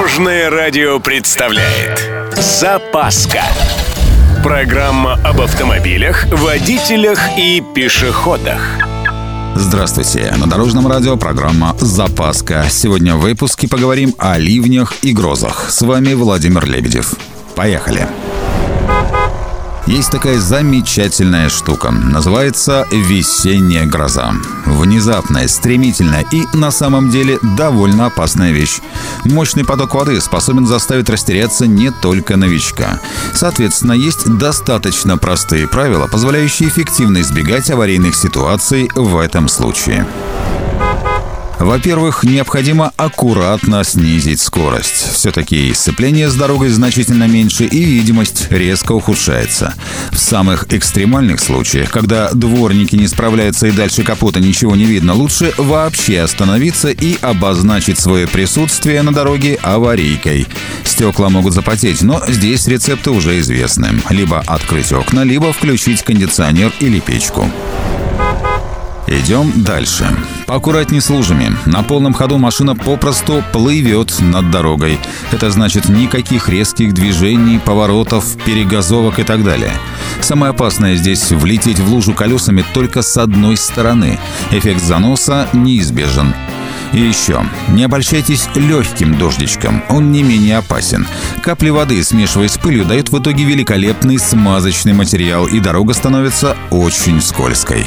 Дорожное радио представляет Запаска Программа об автомобилях, водителях и пешеходах Здравствуйте! На Дорожном радио программа «Запаска». Сегодня в выпуске поговорим о ливнях и грозах. С вами Владимир Лебедев. Поехали! Есть такая замечательная штука. Называется «весенняя гроза». Внезапная, стремительная и, на самом деле, довольно опасная вещь. Мощный поток воды способен заставить растеряться не только новичка. Соответственно, есть достаточно простые правила, позволяющие эффективно избегать аварийных ситуаций в этом случае. Во-первых, необходимо аккуратно снизить скорость. Все-таки сцепление с дорогой значительно меньше и видимость резко ухудшается. В самых экстремальных случаях, когда дворники не справляются и дальше капота ничего не видно, лучше вообще остановиться и обозначить свое присутствие на дороге аварийкой. Стекла могут запотеть, но здесь рецепты уже известны. Либо открыть окна, либо включить кондиционер или печку. Идем дальше. Поаккуратней с лужами. На полном ходу машина попросту плывет над дорогой. Это значит никаких резких движений, поворотов, перегазовок и так далее. Самое опасное здесь влететь в лужу колесами только с одной стороны. Эффект заноса неизбежен. И еще, не обольщайтесь легким дождичком, он не менее опасен. Капли воды, смешиваясь с пылью, дают в итоге великолепный смазочный материал, и дорога становится очень скользкой.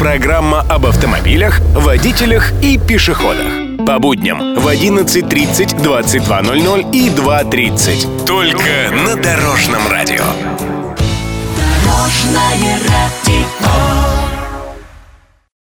Программа об автомобилях, водителях и пешеходах. По будням в 11.30, 22.00 и 2.30. Только на Дорожном радио. Дорожное радио.